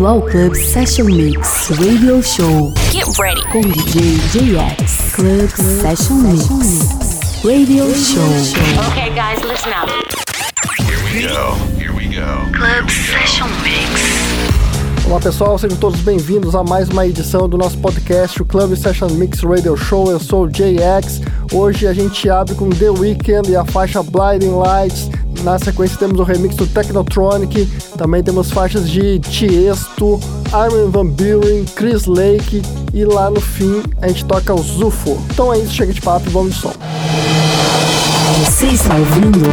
bem-vindo ao Club Session Mix Radio Show. Get ready. Com DJ JX. Club, Club Session Mix Radio, Radio Show. Okay, guys, listen up. Here we go. Here we go. Club Session Mix. Olá pessoal, sejam todos bem-vindos a mais uma edição do nosso podcast, o Club Session Mix Radio Show. Eu sou o JX. Hoje a gente abre com The Weeknd e a faixa Blinding Lights na sequência temos o remix do Technotronic, também temos faixas de Tiesto, Armin Van Buren, Chris Lake e lá no fim a gente toca o Zufo. Então é isso, chega de papo e vamos de som. Você está ouvindo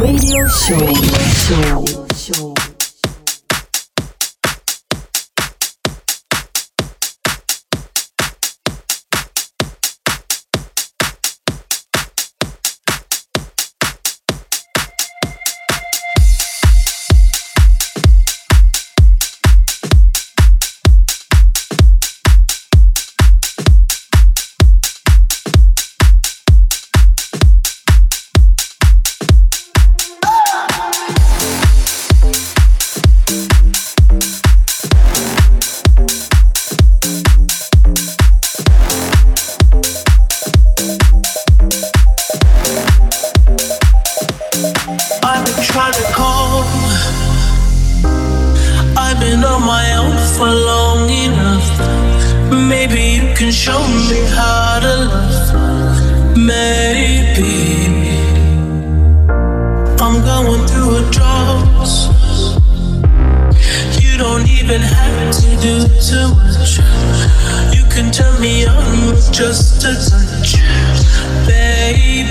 Radio Show. Show. Show. been having to do too much. You can turn me on with just a touch, baby.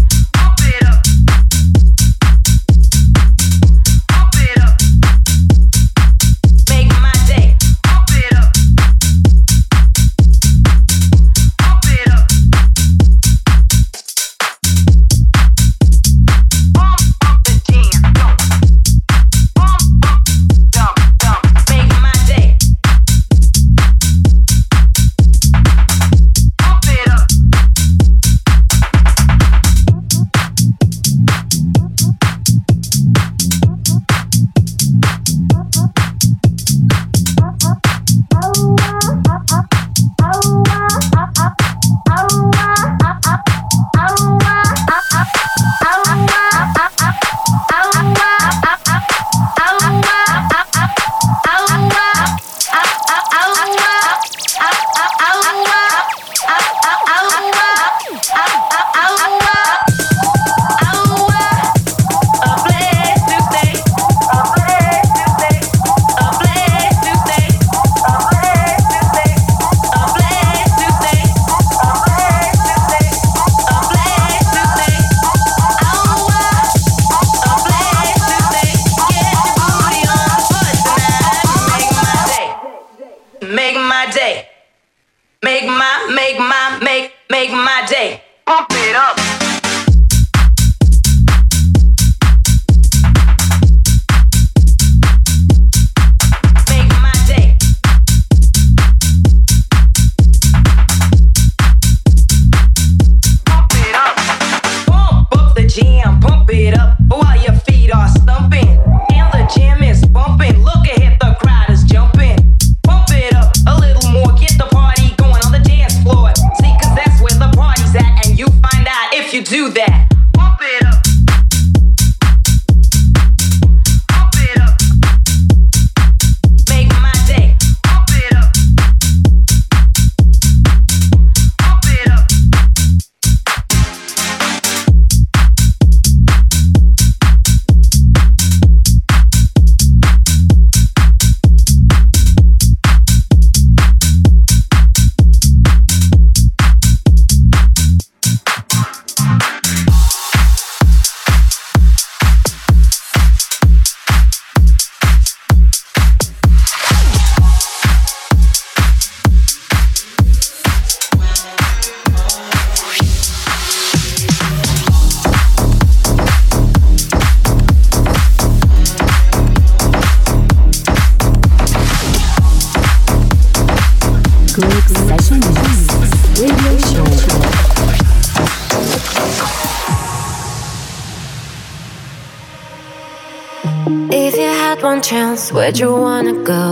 Where'd you wanna go?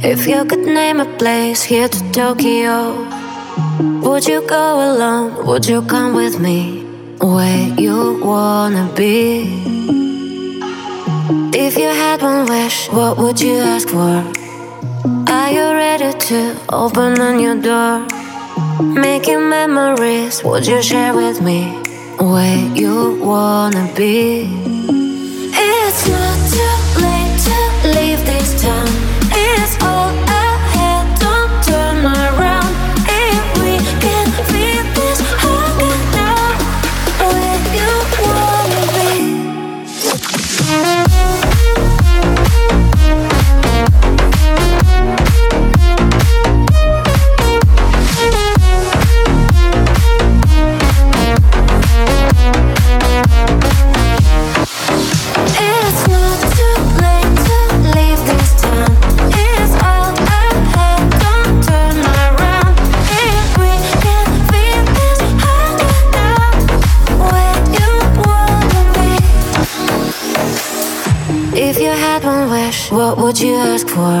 If you could name a place here to Tokyo, would you go alone? Would you come with me? Where you wanna be? If you had one wish, what would you ask for? Are you ready to open a new door? Making memories, would you share with me where you wanna be? Would you ask for?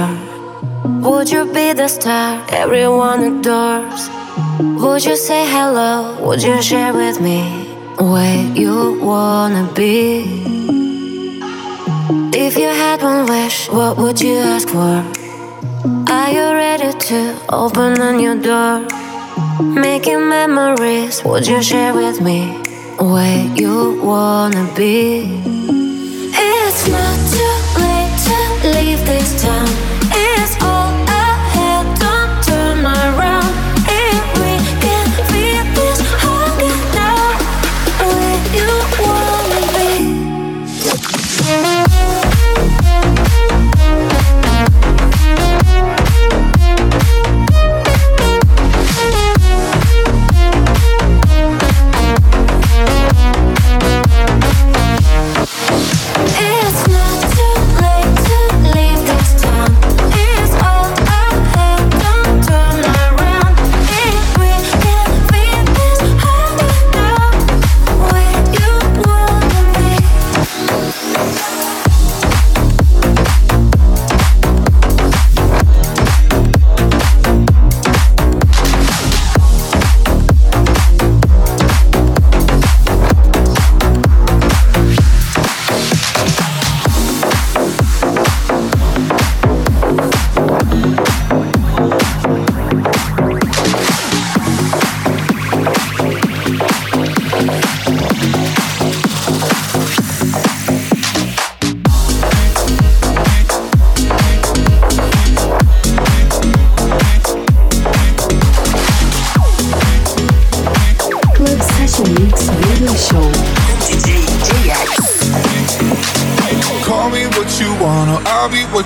Would you be the star everyone adores? Would you say hello? Would you share with me where you wanna be? If you had one wish, what would you ask for? Are you ready to open a new door? Making memories, would you share with me where you wanna be?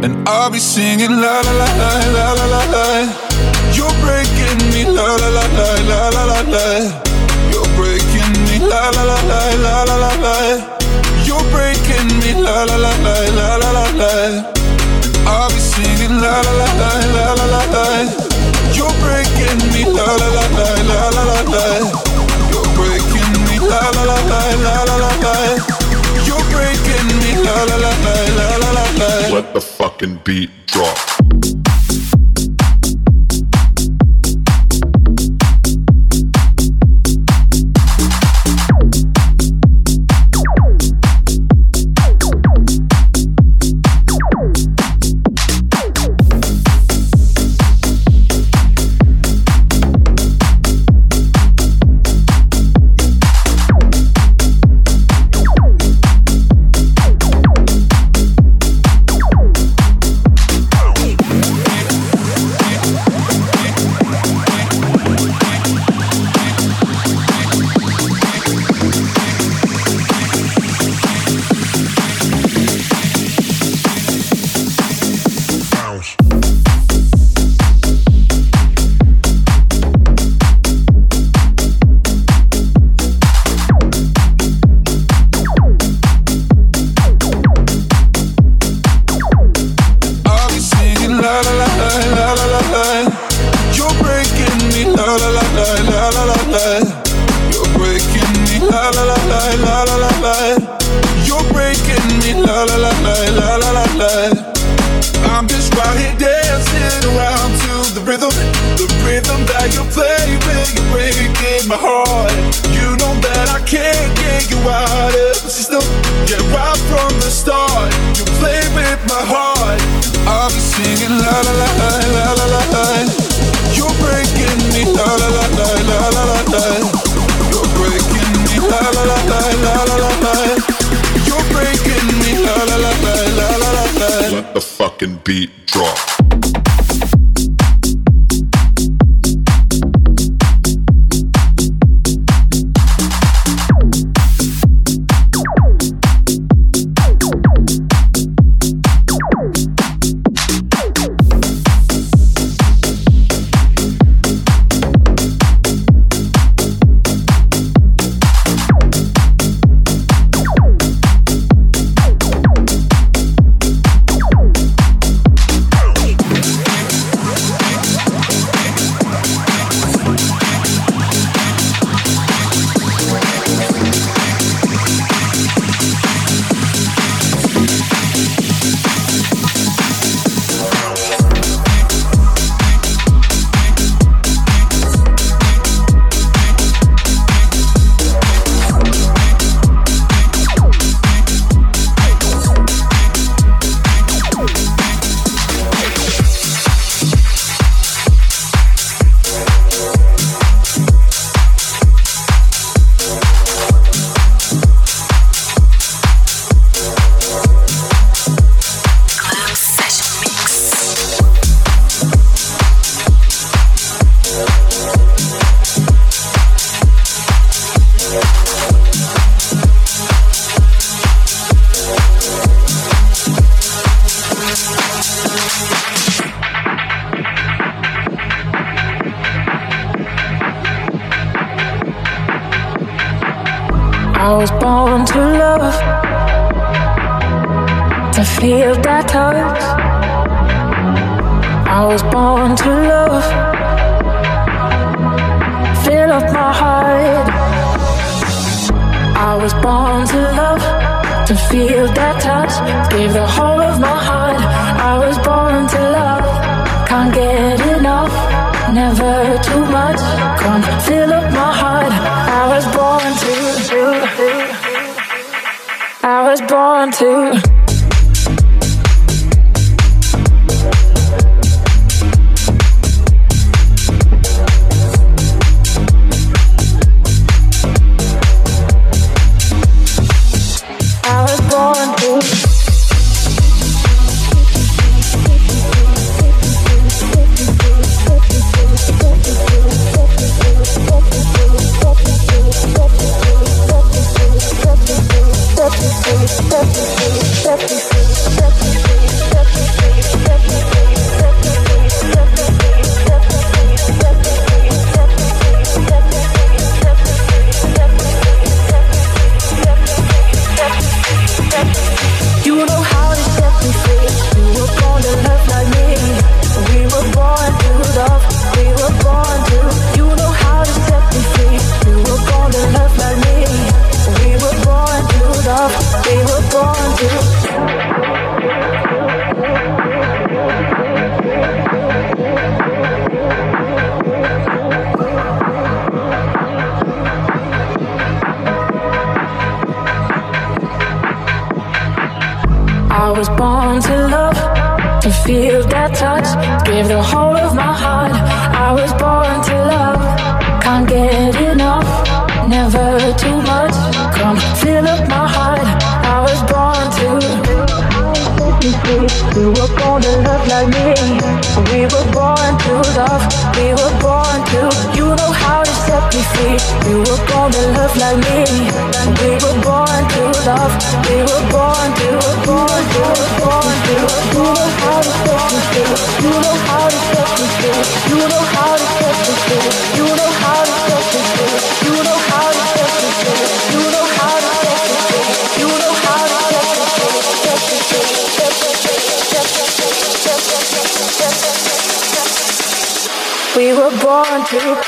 And I'll be singing la la la la la la la la. You're breaking me la la la la la la la la. You're breaking me la la la la la la la la. You're breaking me la la la la la la la la. I'll be singing la la la la la la la la. You're breaking me la la la la la la la la. You're breaking me la la la la la la la la. You're breaking me la la la la la la la la. Let the fucking beat drop. Let the fucking beat drop. I was born to love, to feel that touch. I was born to love, fill up my heart. I was born to love, to feel that touch. Give the whole give the whole of my heart. I was born to love, can't get enough, never too much. Come fill up my heart. I was born to. We were born to love like me. We were born to love. We were born to. You know how to set me free. We were born to love like me. We were born to love. We were. Born You know how to set me free. You know how to set me free. You know how to set me free. You know how to set me free. You know how to set me free. You know how to. Set me free. We were born to.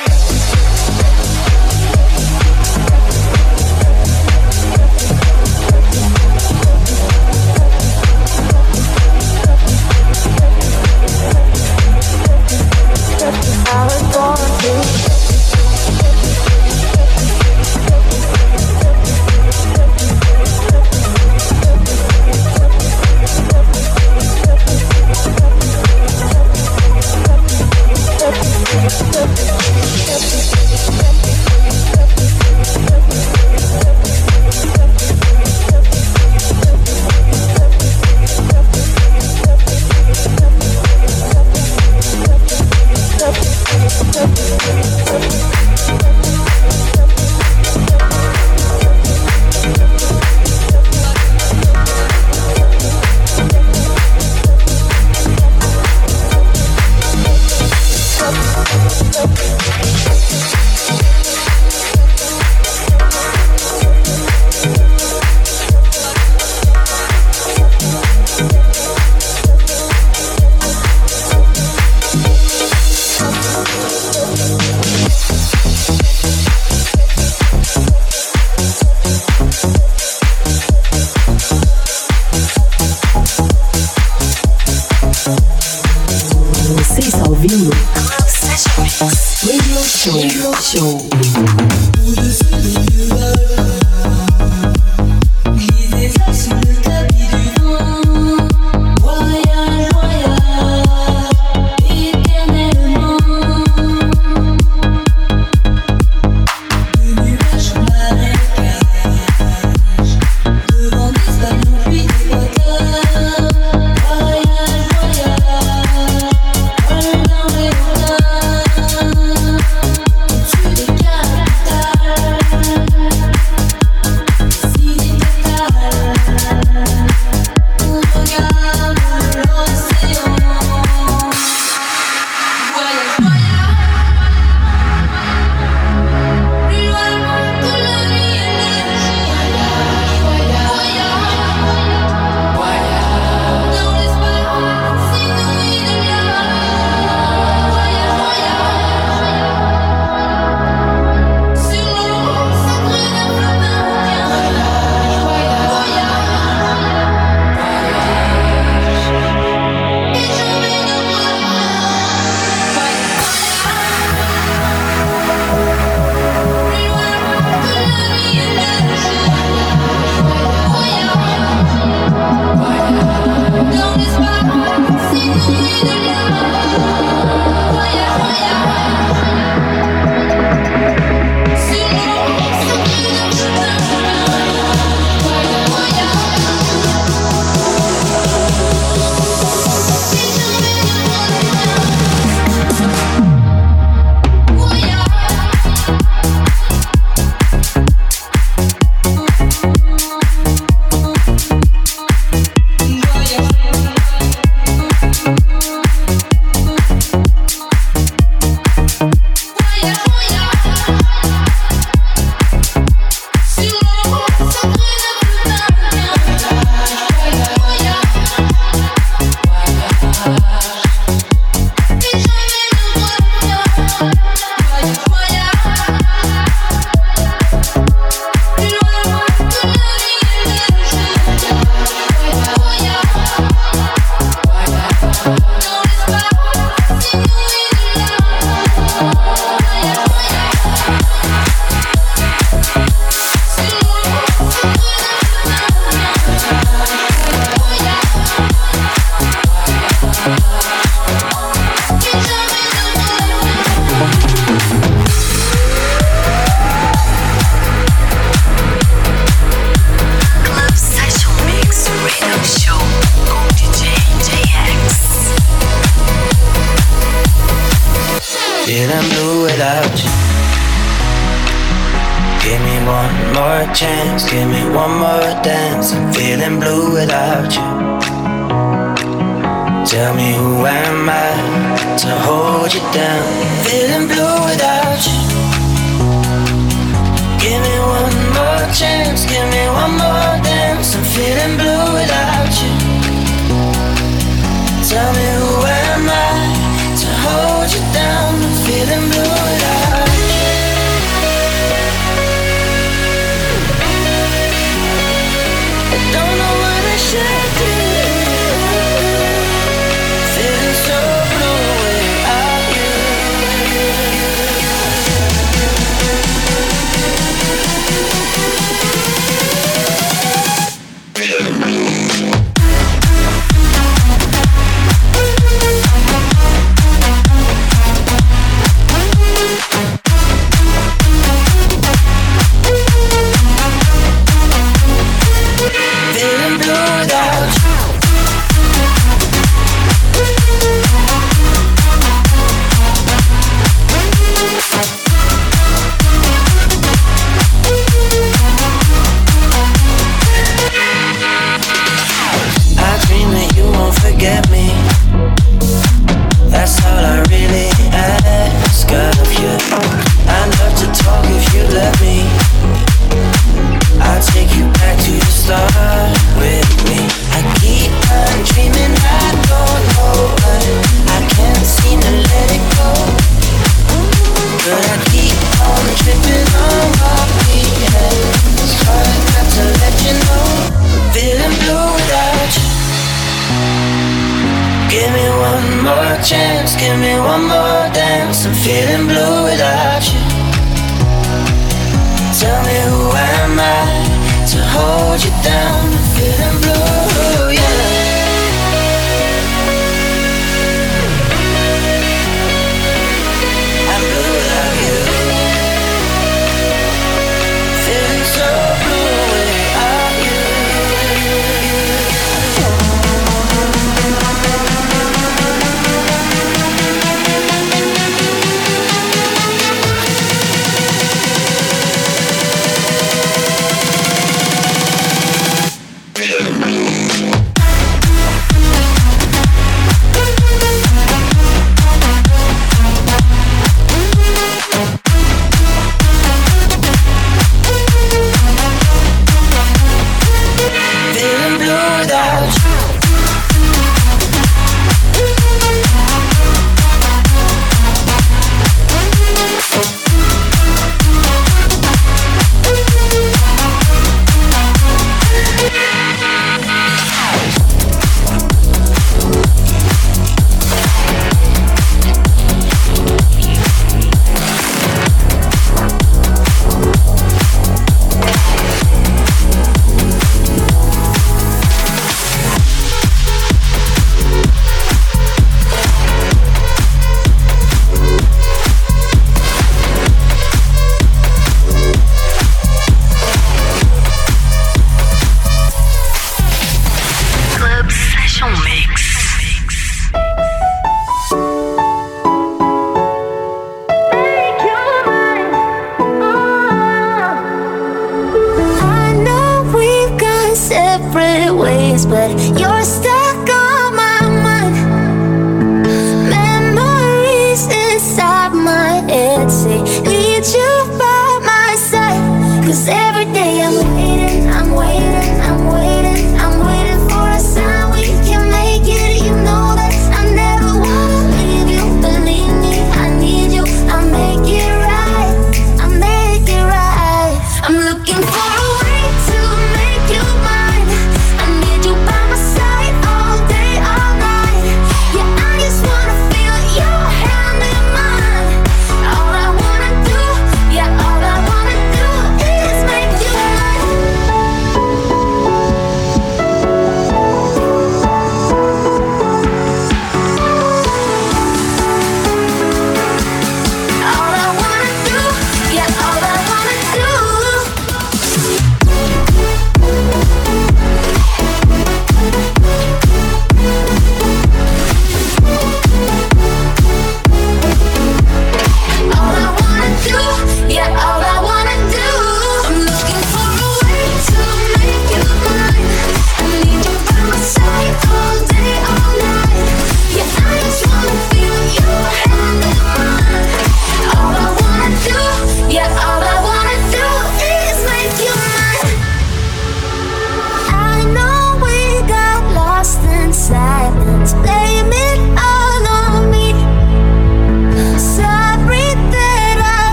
Feeling blue without you. Give me one more chance, give me one more dance. I'm feeling blue without you. Tell me who am I to hold you down? Feeling blue without you. Give me one more chance, give me one more dance. I'm feeling blue without you. Tell me who am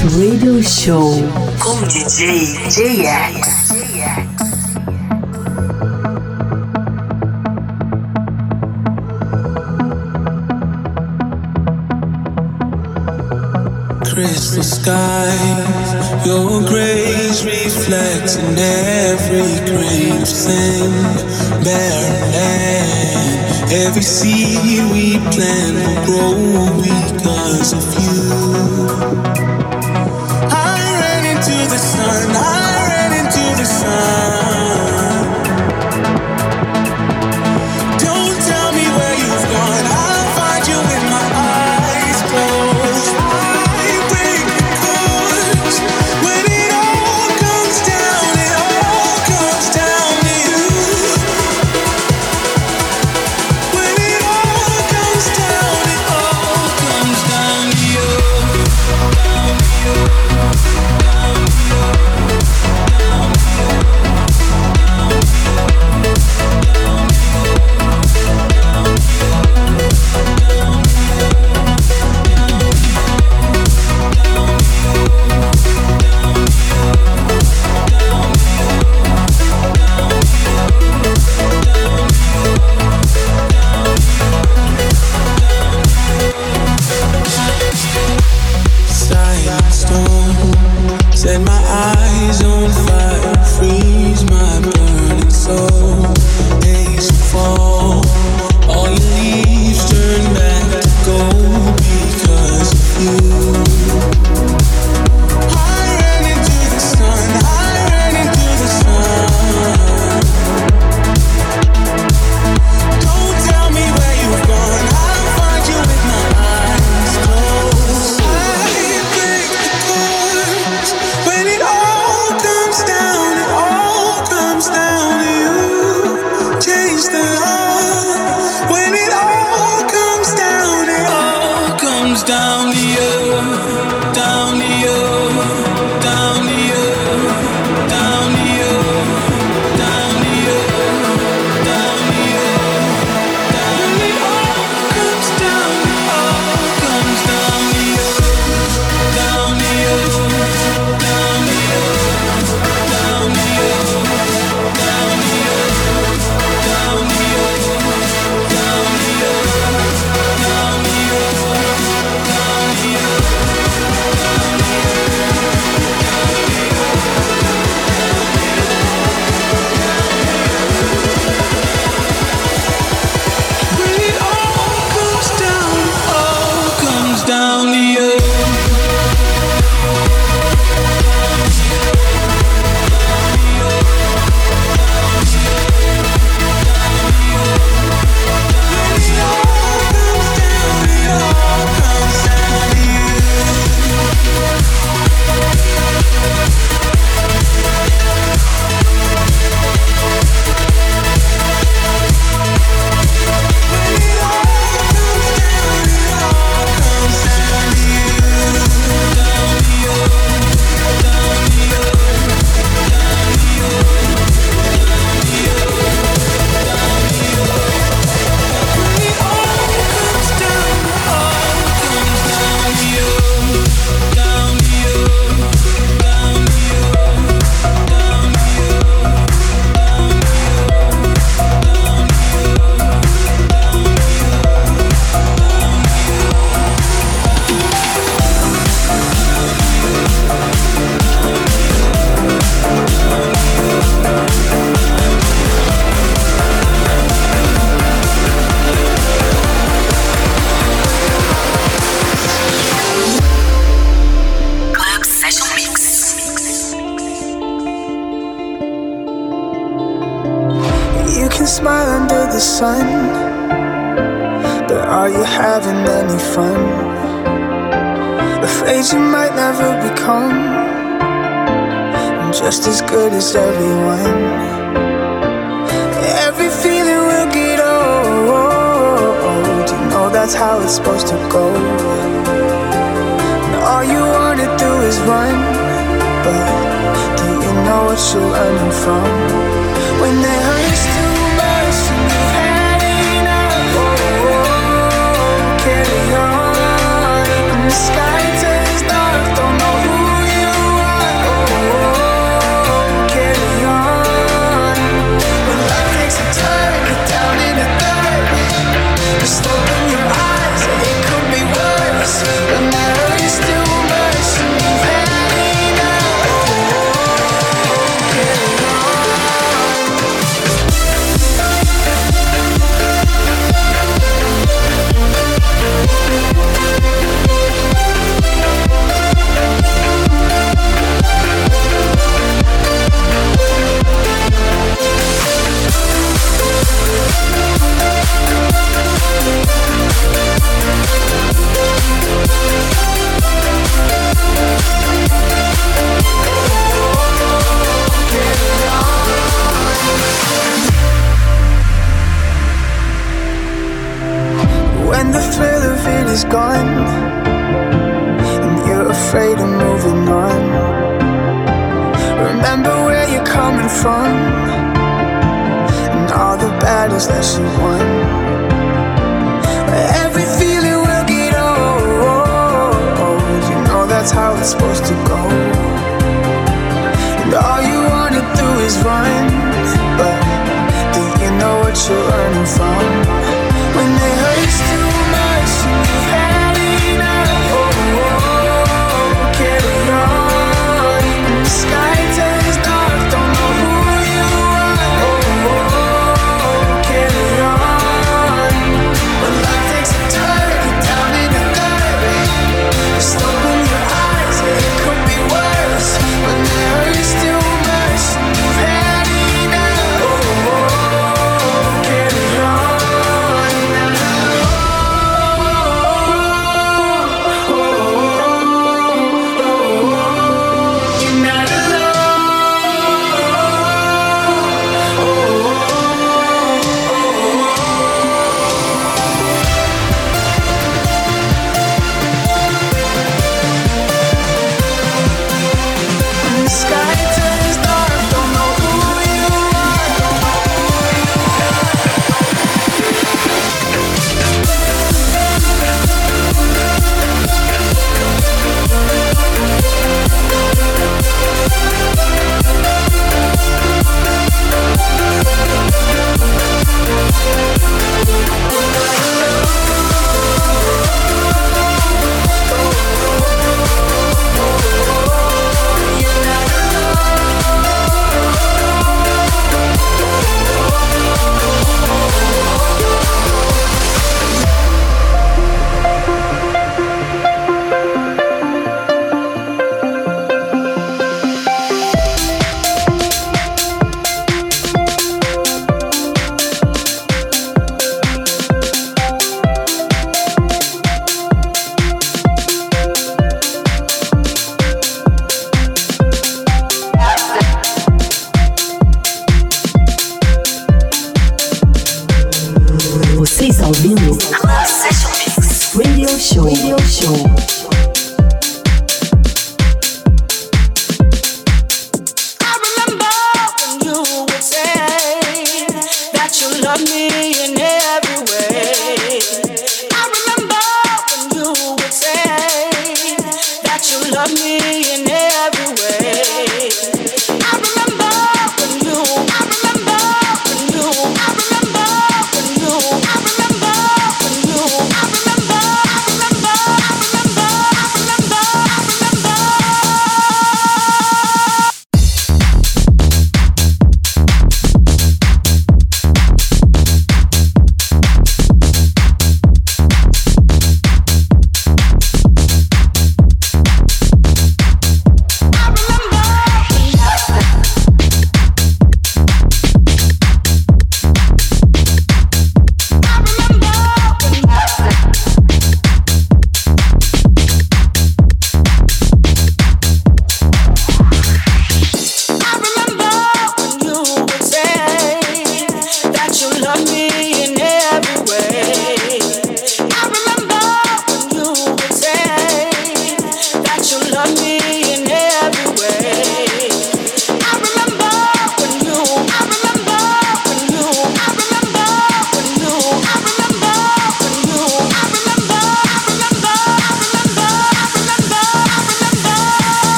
Show com DJ JX. Crystal skies, your grace reflects in every grain of sand, barren land. Every seed we plant will grow because of you